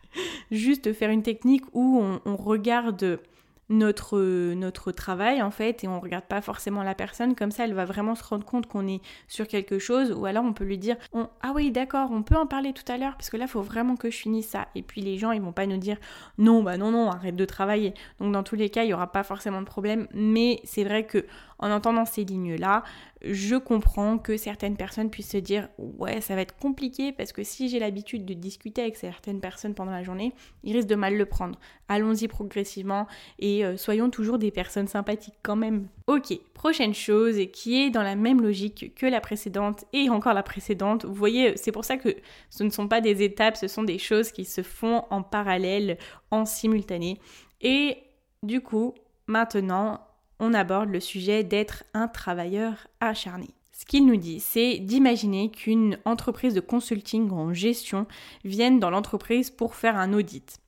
juste faire une technique où on, regarde notre, notre travail en fait et on regarde pas forcément la personne. Comme ça elle va vraiment se rendre compte qu'on est sur quelque chose. Ou alors on peut lui dire ah oui d'accord on peut en parler tout à l'heure parce que là faut vraiment que je finisse ça et puis les gens ils vont pas nous dire non bah non non arrête de travailler donc dans tous les cas il y aura pas forcément de problème. Mais c'est vrai que en entendant ces lignes là je comprends que certaines personnes puissent se dire ouais ça va être compliqué parce que si j'ai l'habitude de discuter avec certaines personnes pendant la journée, ils risquent de mal le prendre. Allons-y progressivement et euh, soyons toujours des personnes sympathiques quand même. Ok, prochaine chose qui est dans la même logique que la précédente et encore la précédente. Vous voyez, c'est pour ça que ce ne sont pas des étapes, ce sont des choses qui se font en parallèle, en simultané. Et du coup, maintenant, on aborde le sujet d'être un travailleur acharné. Ce qu'il nous dit, c'est d'imaginer qu'une entreprise de consulting en gestion vienne dans l'entreprise pour faire un audit,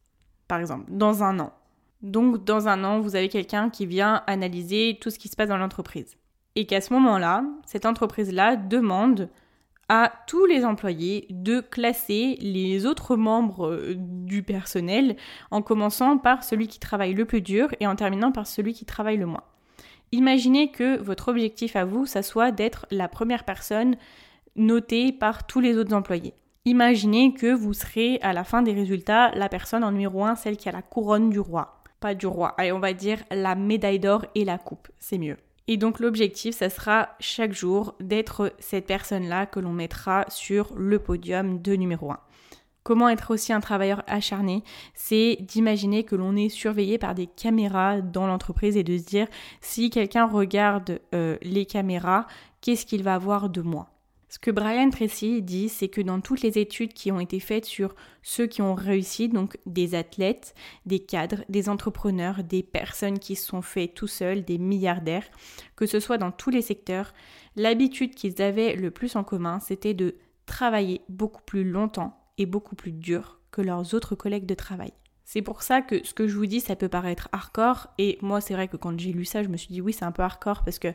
par exemple, dans un an. Donc, dans un an, vous avez quelqu'un qui vient analyser tout ce qui se passe dans l'entreprise. Et qu'à ce moment-là, cette entreprise-là demande à tous les employés de classer les autres membres euh, du personnel en commençant par celui qui travaille le plus dur et en terminant par celui qui travaille le moins. Imaginez que votre objectif à vous, ça soit d'être la première personne notée par tous les autres employés. Imaginez que vous serez à la fin des résultats la personne en numéro 1, celle qui a la couronne du roi. Pas du roi, allez on va dire la médaille d'or et la coupe, c'est mieux. Et donc l'objectif, ça sera chaque jour d'être cette personne-là que l'on mettra sur le podium de numéro 1. Comment être aussi un travailleur acharné C'est d'imaginer que l'on est surveillé par des caméras dans l'entreprise et de se dire si quelqu'un regarde euh, les caméras, qu'est-ce qu'il va voir de moi? Ce que Brian Tracy dit, c'est que dans toutes les études qui ont été faites sur ceux qui ont réussi, donc des athlètes, des cadres, des entrepreneurs, des personnes qui se sont fait tout seuls, des milliardaires, que ce soit dans tous les secteurs, l'habitude qu'ils avaient le plus en commun, c'était de travailler beaucoup plus longtemps beaucoup plus dur que leurs autres collègues de travail. C'est pour ça que ce que je vous dis, ça peut paraître hardcore. Et moi, c'est vrai que quand j'ai lu ça, je me suis dit oui, c'est un peu hardcore parce que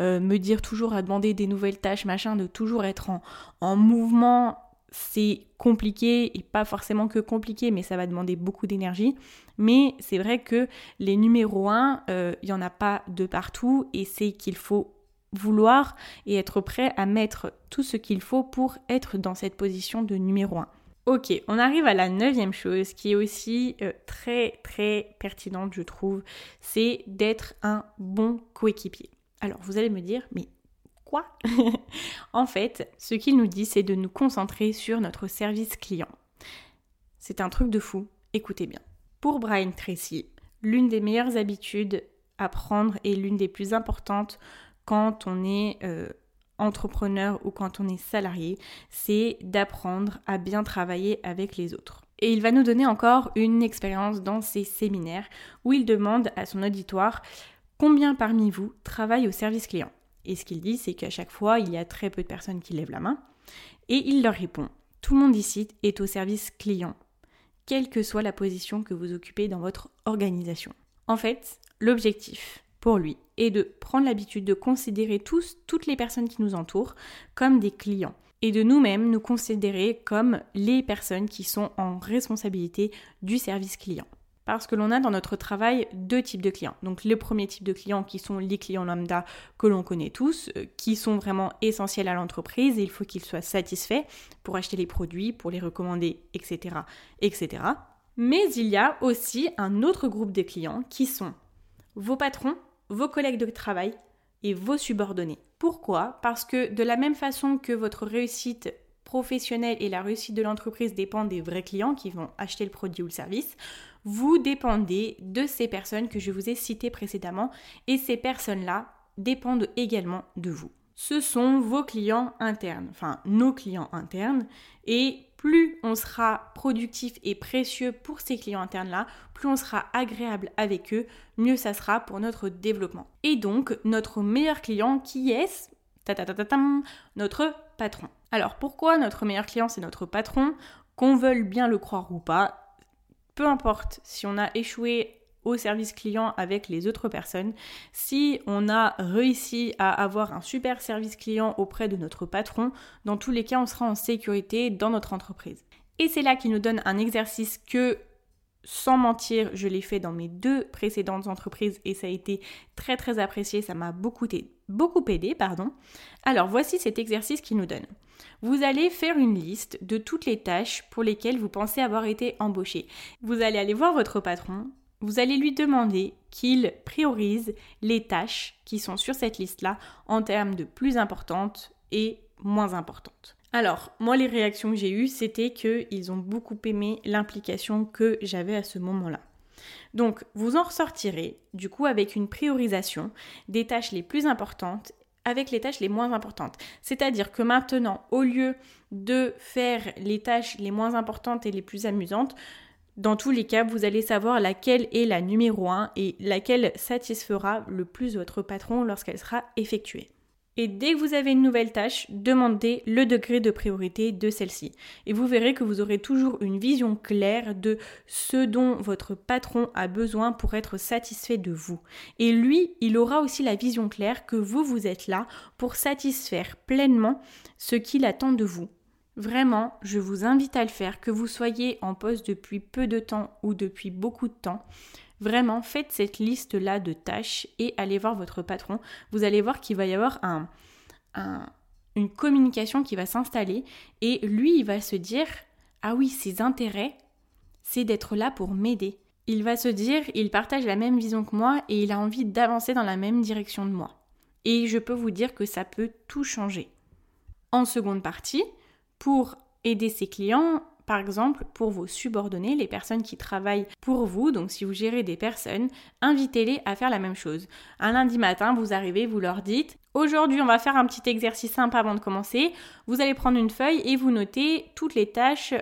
euh, me dire toujours à demander des nouvelles tâches, machin, de toujours être en, en mouvement, c'est compliqué et pas forcément que compliqué, mais ça va demander beaucoup d'énergie. Mais c'est vrai que les numéros 1, euh, il n'y en a pas de partout et c'est qu'il faut vouloir et être prêt à mettre tout ce qu'il faut pour être dans cette position de numéro 1. Ok, on arrive à la neuvième chose qui est aussi euh, très très pertinente je trouve, c'est d'être un bon coéquipier. Alors vous allez me dire, mais quoi? En fait, ce qu'il nous dit, c'est de nous concentrer sur notre service client. C'est un truc de fou, écoutez bien. Pour Brian Tracy, l'une des meilleures habitudes à prendre et l'une des plus importantes quand on est euh, entrepreneur ou quand on est salarié, c'est d'apprendre à bien travailler avec les autres. Et il va nous donner encore une expérience dans ses séminaires où il demande à son auditoire combien parmi vous travaillent au service client. Et ce qu'il dit, c'est qu'à chaque fois, il y a très peu de personnes qui lèvent la main. Et il leur répond, tout le monde ici est au service client, quelle que soit la position que vous occupez dans votre organisation. En fait, l'objectif, pour lui est de prendre l'habitude de considérer tous, toutes les personnes qui nous entourent comme des clients et de nous-mêmes nous considérer comme les personnes qui sont en responsabilité du service client. Parce que l'on a dans notre travail deux types de clients. Donc le premier type de clients qui sont les clients lambda que l'on connaît tous, euh, qui sont vraiment essentiels à l'entreprise et il faut qu'ils soient satisfaits pour acheter les produits, pour les recommander, etc. etc. Mais il y a aussi un autre groupe de clients qui sont vos patrons vos collègues de travail et vos subordonnés. Pourquoi? Parce que de la même façon que votre réussite professionnelle et la réussite de l'entreprise dépendent des vrais clients qui vont acheter le produit ou le service, vous dépendez de ces personnes que je vous ai citées précédemment et ces personnes-là dépendent également de vous. Ce sont vos clients internes, enfin nos clients internes, et plus on sera productif et précieux pour ces clients internes-là, plus on sera agréable avec eux, mieux ça sera pour notre développement. Et donc, notre meilleur client, qui est notre patron. Alors, pourquoi notre meilleur client, c'est notre patron? Qu'on veuille bien le croire ou pas, peu importe si on a échoué au service client avec les autres personnes. Si on a réussi à avoir un super service client auprès de notre patron, dans tous les cas, on sera en sécurité dans notre entreprise. Et c'est là qu'il nous donne un exercice que, sans mentir, je l'ai fait dans mes deux précédentes entreprises et ça a été très très apprécié, ça m'a beaucoup, aidé. Pardon. Alors voici cet exercice qu'il nous donne. Vous allez faire une liste de toutes les tâches pour lesquelles vous pensez avoir été embauché. Vous allez aller voir votre patron, vous allez lui demander qu'il priorise les tâches qui sont sur cette liste-là en termes de plus importantes et moins importantes. Alors, moi, les réactions que j'ai eues, c'était qu'ils ont beaucoup aimé l'implication que j'avais à ce moment-là. Donc, vous en ressortirez, du coup, avec une priorisation des tâches les plus importantes avec les tâches les moins importantes. C'est-à-dire que maintenant, au lieu de faire les tâches les moins importantes et les plus amusantes, dans tous les cas, vous allez savoir laquelle est la numéro 1 et laquelle satisfera le plus votre patron lorsqu'elle sera effectuée. Et dès que vous avez une nouvelle tâche, demandez le degré de priorité de celle-ci. Et vous verrez que vous aurez toujours une vision claire de ce dont votre patron a besoin pour être satisfait de vous. Et lui, il aura aussi la vision claire que vous, vous êtes là pour satisfaire pleinement ce qu'il attend de vous. Vraiment, je vous invite à le faire, que vous soyez en poste depuis peu de temps ou depuis beaucoup de temps. Vraiment, faites cette liste-là de tâches et allez voir votre patron. Vous allez voir qu'il va y avoir un, une communication qui va s'installer et lui, il va se dire, ah oui, ses intérêts, c'est d'être là pour m'aider. Il va se dire, il partage la même vision que moi et il a envie d'avancer dans la même direction de moi. Et je peux vous dire que ça peut tout changer. En seconde partie, pour aider ses clients, par exemple, pour vos subordonnés, les personnes qui travaillent pour vous, donc si vous gérez des personnes, invitez-les à faire la même chose. Un lundi matin, vous arrivez, vous leur dites Aujourd'hui, on va faire un petit exercice simple avant de commencer. Vous allez prendre une feuille et vous notez toutes les tâches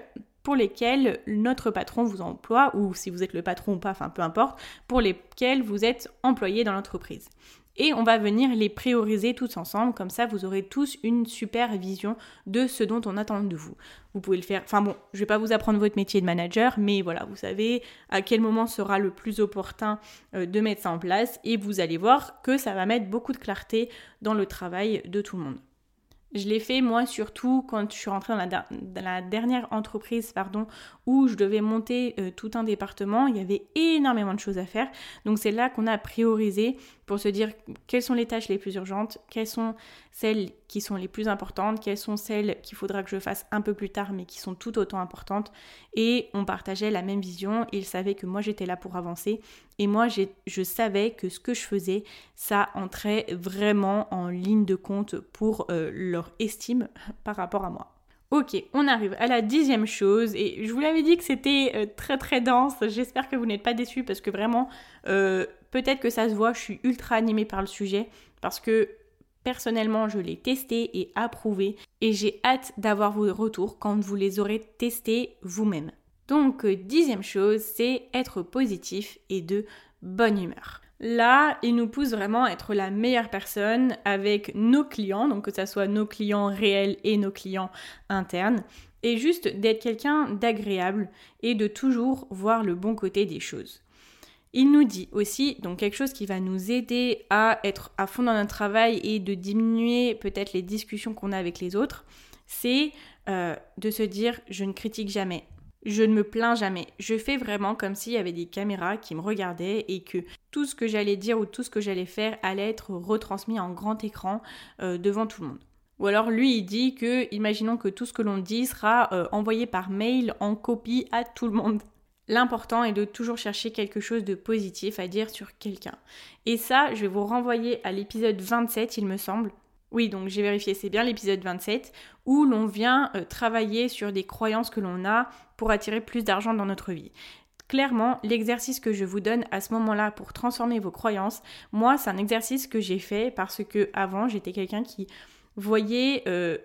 pour lesquelles notre patron vous emploie, ou si vous êtes le patron ou pas, enfin peu importe, pour lesquelles vous êtes employé dans l'entreprise et on va venir les prioriser tous ensemble, comme ça vous aurez tous une super vision de ce dont on attend de vous. Vous pouvez le faire, enfin bon, je vais pas vous apprendre votre métier de manager, mais voilà, vous savez à quel moment sera le plus opportun euh, de mettre ça en place et vous allez voir que ça va mettre beaucoup de clarté dans le travail de tout le monde. Je l'ai fait moi surtout quand je suis rentrée dans la, dernière entreprise pardon, où je devais monter euh, tout un département, il y avait énormément de choses à faire. Donc c'est là qu'on a priorisé pour se dire quelles sont les tâches les plus urgentes, quelles sont celles qui sont les plus importantes, quelles sont celles qu'il faudra que je fasse un peu plus tard mais qui sont tout autant importantes. Et on partageait la même vision, ils savaient que moi j'étais là pour avancer et moi je savais que ce que je faisais, ça entrait vraiment en ligne de compte pour euh, leur estime par rapport à moi. Ok, on arrive à la dixième chose et je vous l'avais dit que c'était euh, très très dense. J'espère que vous n'êtes pas déçus parce que vraiment, euh, peut-être que ça se voit, je suis ultra animée par le sujet parce que personnellement, je l'ai testé et approuvé et j'ai hâte d'avoir vos retours quand vous les aurez testés vous-même. Donc, euh, dixième chose, c'est être positif et de bonne humeur. Là, il nous pousse vraiment à être la meilleure personne avec nos clients, donc que ce soit nos clients réels et nos clients internes, et juste d'être quelqu'un d'agréable et de toujours voir le bon côté des choses. Il nous dit aussi, donc quelque chose qui va nous aider à être à fond dans notre travail et de diminuer peut-être les discussions qu'on a avec les autres, c'est euh, de se dire je ne critique jamais, je ne me plains jamais. Je fais vraiment comme s'il y avait des caméras qui me regardaient et que tout ce que j'allais dire ou tout ce que j'allais faire allait être retransmis en grand écran euh, devant tout le monde. Ou alors lui, il dit que, imaginons que tout ce que l'on dit sera euh, envoyé par mail en copie à tout le monde. L'important est de toujours chercher quelque chose de positif à dire sur quelqu'un. Et ça, je vais vous renvoyer à l'épisode 27, il me semble, oui, donc j'ai vérifié, c'est bien l'épisode 27, où l'on vient euh, travailler sur des croyances que l'on a pour attirer plus d'argent dans notre vie. Clairement, l'exercice que je vous donne à ce moment-là pour transformer vos croyances, moi, c'est un exercice que j'ai fait parce que avant, j'étais quelqu'un qui voyait euh,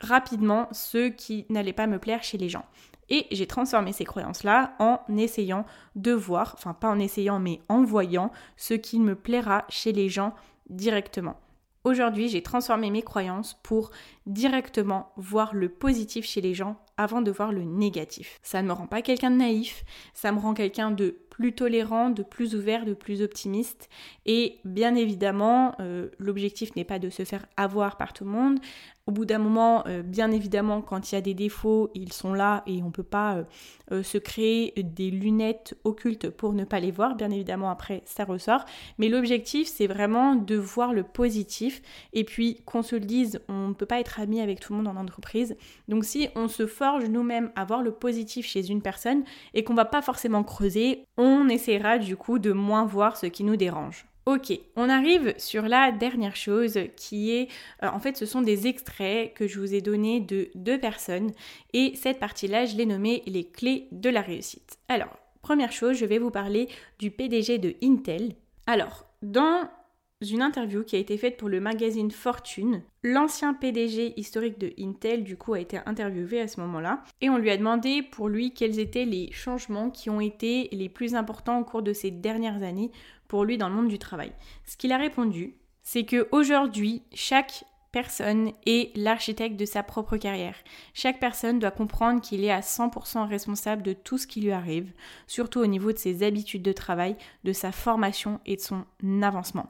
rapidement ce qui n'allait pas me plaire chez les gens. Et j'ai transformé ces croyances-là en essayant de voir, enfin pas en essayant, mais en voyant ce qui me plaira chez les gens directement. Aujourd'hui, j'ai transformé mes croyances pour directement voir le positif chez les gens avant de voir le négatif. Ça ne me rend pas quelqu'un de naïf, ça me rend quelqu'un de plus tolérant, de plus ouvert, de plus optimiste. Et bien évidemment, euh, l'objectif n'est pas de se faire avoir par tout le monde. Au bout d'un moment, euh, bien évidemment, quand il y a des défauts, ils sont là et on ne peut pas euh, se créer des lunettes occultes pour ne pas les voir. Bien évidemment, après, ça ressort. Mais l'objectif, c'est vraiment de voir le positif. Et puis, qu'on se le dise, on ne peut pas être ami avec tout le monde en entreprise. Donc, si on se forge nous-mêmes à voir le positif chez une personne et qu'on va pas forcément creuser, on essaiera du coup de moins voir ce qui nous dérange. Ok, on arrive sur la dernière chose qui est, euh, en fait, ce sont des extraits que je vous ai donnés de deux personnes et cette partie-là, je l'ai nommée les clés de la réussite. Alors, première chose, je vais vous parler du PDG de Intel. Alors, dans une interview qui a été faite pour le magazine Fortune. L'ancien PDG historique de Intel, du coup, a été interviewé à ce moment-là. Et on lui a demandé pour lui quels étaient les changements qui ont été les plus importants au cours de ces dernières années pour lui dans le monde du travail. Ce qu'il a répondu, c'est que aujourd'hui, chaque personne est l'architecte de sa propre carrière. Chaque personne doit comprendre qu'il est à 100% responsable de tout ce qui lui arrive, surtout au niveau de ses habitudes de travail, de sa formation et de son avancement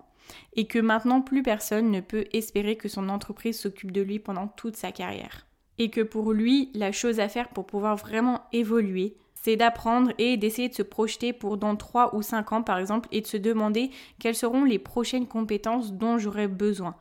et que maintenant plus personne ne peut espérer que son entreprise s'occupe de lui pendant toute sa carrière. Et que pour lui, la chose à faire pour pouvoir vraiment évoluer, c'est d'apprendre et d'essayer de se projeter pour dans 3 ou 5 ans par exemple et de se demander quelles seront les prochaines compétences dont j'aurai besoin,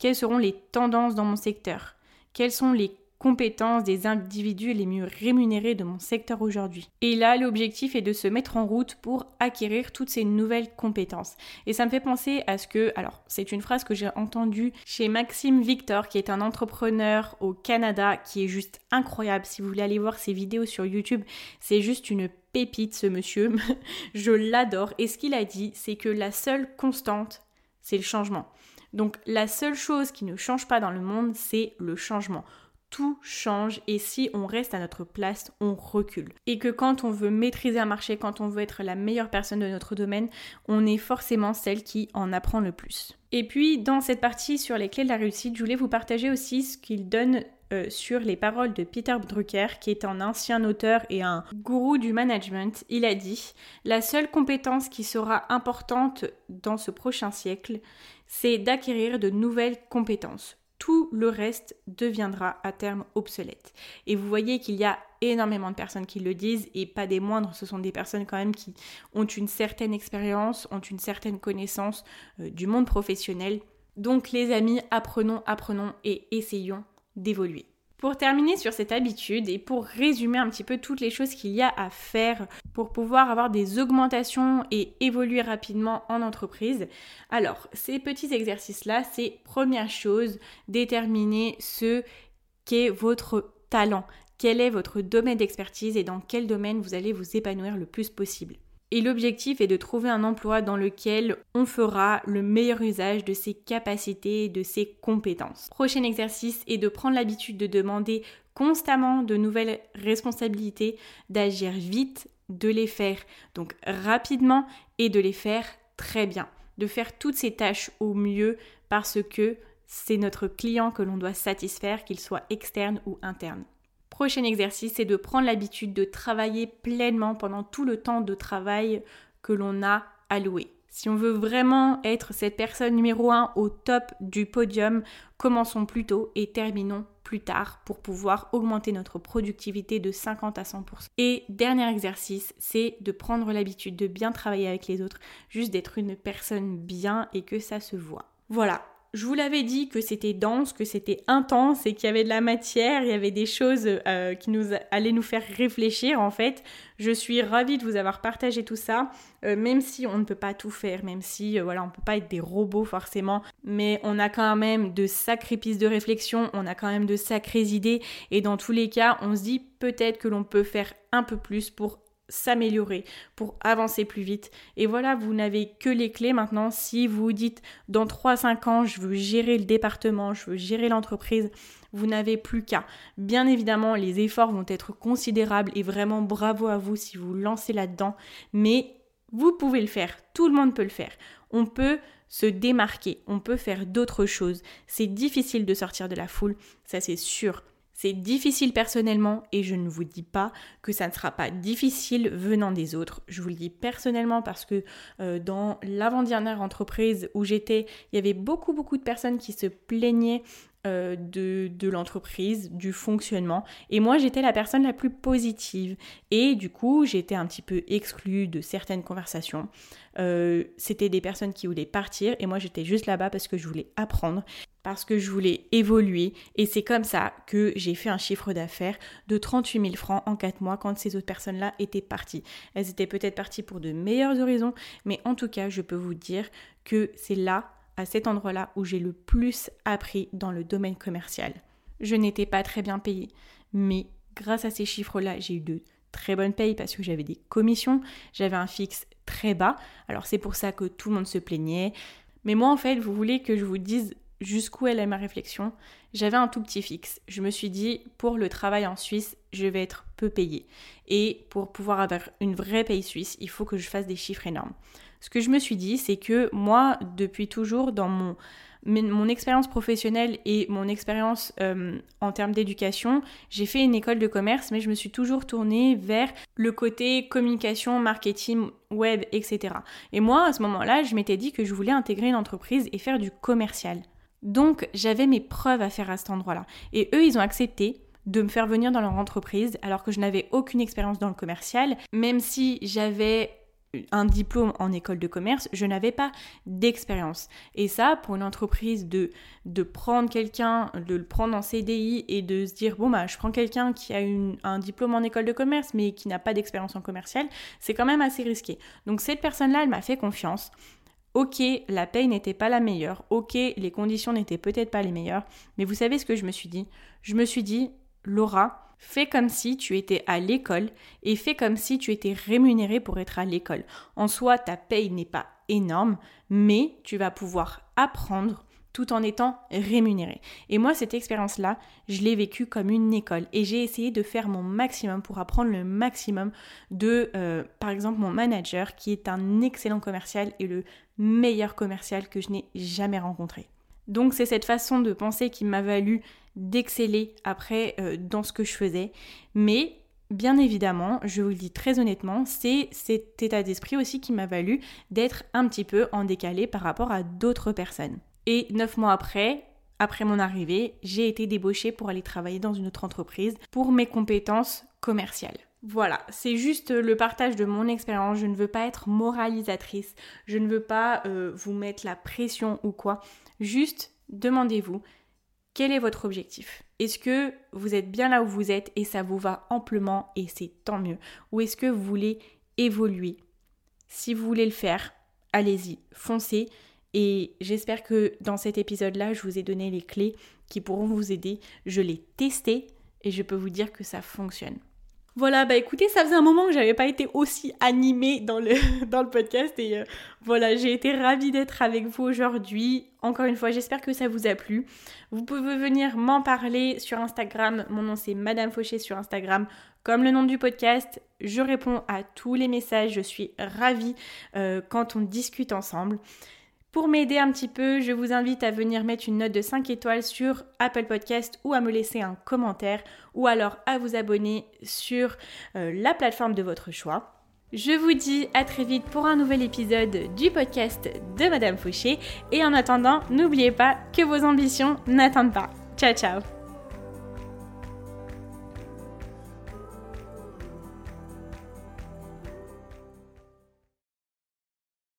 quelles seront les tendances dans mon secteur, quelles sont les compétences des individus les mieux rémunérés de mon secteur aujourd'hui. Et là, l'objectif est de se mettre en route pour acquérir toutes ces nouvelles compétences. Et ça me fait penser à ce que, alors c'est une phrase que j'ai entendue chez Maxime Victor, qui est un entrepreneur au Canada, qui est juste incroyable. Si vous voulez aller voir ses vidéos sur YouTube, c'est juste une pépite ce monsieur. Je l'adore. Et ce qu'il a dit, c'est que la seule constante, c'est le changement. Donc la seule chose qui ne change pas dans le monde, c'est le changement tout change et si on reste à notre place, on recule. Et que quand on veut maîtriser un marché, quand on veut être la meilleure personne de notre domaine, on est forcément celle qui en apprend le plus. Et puis dans cette partie sur les clés de la réussite, je voulais vous partager aussi ce qu'il donne euh, sur les paroles de Peter Drucker, qui est un ancien auteur et un gourou du management. Il a dit La seule compétence qui sera importante dans ce prochain siècle, c'est d'acquérir de nouvelles compétences tout le reste deviendra à terme obsolète. Et vous voyez qu'il y a énormément de personnes qui le disent et pas des moindres, ce sont des personnes quand même qui ont une certaine expérience, ont une certaine connaissance euh, du monde professionnel. Donc les amis, apprenons, apprenons et essayons d'évoluer. Pour terminer sur cette habitude et pour résumer un petit peu toutes les choses qu'il y a à faire pour pouvoir avoir des augmentations et évoluer rapidement en entreprise, alors ces petits exercices-là, c'est première chose, déterminer ce qu'est votre talent, quel est votre domaine d'expertise et dans quel domaine vous allez vous épanouir le plus possible. Et l'objectif est de trouver un emploi dans lequel on fera le meilleur usage de ses capacités et de ses compétences. Prochain exercice est de prendre l'habitude de demander constamment de nouvelles responsabilités, d'agir vite, de les faire donc rapidement et de les faire très bien. De faire toutes ces tâches au mieux parce que c'est notre client que l'on doit satisfaire, qu'il soit externe ou interne. Prochain exercice, c'est de prendre l'habitude de travailler pleinement pendant tout le temps de travail que l'on a alloué. Si on veut vraiment être cette personne numéro 1 au top du podium, commençons plus tôt et terminons plus tard pour pouvoir augmenter notre productivité de 50 à 100%. Et dernier exercice, c'est de prendre l'habitude de bien travailler avec les autres, juste d'être une personne bien et que ça se voit. Voilà, je vous l'avais dit que c'était dense, que c'était intense et qu'il y avait de la matière, il y avait des choses euh, qui nous allaient nous faire réfléchir en fait. Je suis ravie de vous avoir partagé tout ça, euh, même si on ne peut pas tout faire, même si euh, voilà, on peut pas être des robots forcément, mais on a quand même de sacrées pistes de réflexion, on a quand même de sacrées idées et dans tous les cas, on se dit peut-être que l'on peut faire un peu plus pour s'améliorer, pour avancer plus vite. Et voilà, vous n'avez que les clés maintenant. Si vous dites dans 3-5 ans, je veux gérer le département, je veux gérer l'entreprise, vous n'avez plus qu'à. Bien évidemment, les efforts vont être considérables et vraiment bravo à vous si vous lancez là-dedans. Mais vous pouvez le faire, tout le monde peut le faire. On peut se démarquer, on peut faire d'autres choses. C'est difficile de sortir de la foule, ça c'est sûr. C'est difficile personnellement et je ne vous dis pas que ça ne sera pas difficile venant des autres. Je vous le dis personnellement parce que euh, dans l'avant-dernière entreprise où j'étais, il y avait beaucoup beaucoup de personnes qui se plaignaient euh, de, de l'entreprise, du fonctionnement. Et moi, j'étais la personne la plus positive. Et du coup, j'étais un petit peu exclue de certaines conversations. Euh, c'était des personnes qui voulaient partir et moi, j'étais juste là-bas parce que je voulais apprendre parce que je voulais évoluer et c'est comme ça que j'ai fait un chiffre d'affaires de 38 000 francs en 4 mois quand ces autres personnes-là étaient parties. Elles étaient peut-être parties pour de meilleurs horizons, mais en tout cas, je peux vous dire que c'est là à cet endroit-là où j'ai le plus appris dans le domaine commercial. Je n'étais pas très bien payée, mais grâce à ces chiffres-là, j'ai eu de très bonnes payes parce que j'avais des commissions, j'avais un fixe très bas. Alors c'est pour ça que tout le monde se plaignait. Mais moi en fait, vous voulez que je vous dise jusqu'où elle est ma réflexion? J'avais un tout petit fixe. Je me suis dit, pour le travail en Suisse, je vais être peu payée. Et pour pouvoir avoir une vraie paye suisse, il faut que je fasse des chiffres énormes. Ce que je me suis dit, c'est que moi, depuis toujours, dans mon, mon expérience professionnelle et mon expérience euh, en termes d'éducation, j'ai fait une école de commerce, mais je me suis toujours tournée vers le côté communication, marketing, web, etc. Et moi, à ce moment-là, je m'étais dit que je voulais intégrer une entreprise et faire du commercial. Donc, j'avais mes preuves à faire à cet endroit-là. Et eux, ils ont accepté de me faire venir dans leur entreprise alors que je n'avais aucune expérience dans le commercial, même si j'avais un diplôme en école de commerce, je n'avais pas d'expérience. Et ça, pour une entreprise, de, de prendre quelqu'un, de le prendre en CDI et de se dire, bon, bah, je prends quelqu'un qui a un diplôme en école de commerce mais qui n'a pas d'expérience en commercial, c'est quand même assez risqué. Donc cette personne-là, elle m'a fait confiance. Ok, la paye n'était pas la meilleure, ok, les conditions n'étaient peut-être pas les meilleures, mais vous savez ce que je me suis dit? Je me suis dit, Laura, Fais comme si tu étais à l'école et fais comme si tu étais rémunéré pour être à l'école. En soi, ta paye n'est pas énorme, mais tu vas pouvoir apprendre tout en étant rémunéré. Et moi, cette expérience-là, je l'ai vécue comme une école et j'ai essayé de faire mon maximum pour apprendre le maximum de, euh, par exemple, mon manager qui est un excellent commercial et le meilleur commercial que je n'ai jamais rencontré. Donc c'est cette façon de penser qui m'a valu d'exceller après euh, dans ce que je faisais. Mais bien évidemment, je vous le dis très honnêtement, c'est cet état d'esprit aussi qui m'a valu d'être un petit peu en décalé par rapport à d'autres personnes. Et neuf mois après, après mon arrivée, j'ai été débauchée pour aller travailler dans une autre entreprise pour mes compétences commerciales. Voilà, c'est juste le partage de mon expérience. Je ne veux pas être moralisatrice. Je ne veux pas euh, vous mettre la pression ou quoi. Juste demandez-vous quel est votre objectif? Est-ce que vous êtes bien là où vous êtes et ça vous va amplement et c'est tant mieux? Ou est-ce que vous voulez évoluer? Si vous voulez le faire, allez-y, foncez. Et j'espère que dans cet épisode-là, je vous ai donné les clés qui pourront vous aider. Je l'ai testé et je peux vous dire que ça fonctionne. Voilà, bah écoutez, ça faisait un moment que j'avais pas été aussi animée dans le, dans le podcast et euh, voilà, j'ai été ravie d'être avec vous aujourd'hui. Encore une fois, j'espère que ça vous a plu. Vous pouvez venir m'en parler sur Instagram. Mon nom c'est Madame Fauché sur Instagram. Comme le nom du podcast, je réponds à tous les messages. Je suis ravie euh, quand on discute ensemble. Pour m'aider un petit peu, je vous invite à venir mettre une note de 5 étoiles sur Apple Podcast ou à me laisser un commentaire ou alors à vous abonner sur euh, la plateforme de votre choix. Je vous dis à très vite pour un nouvel épisode du podcast de Madame Fauché et en attendant, n'oubliez pas que vos ambitions n'attendent pas. Ciao ciao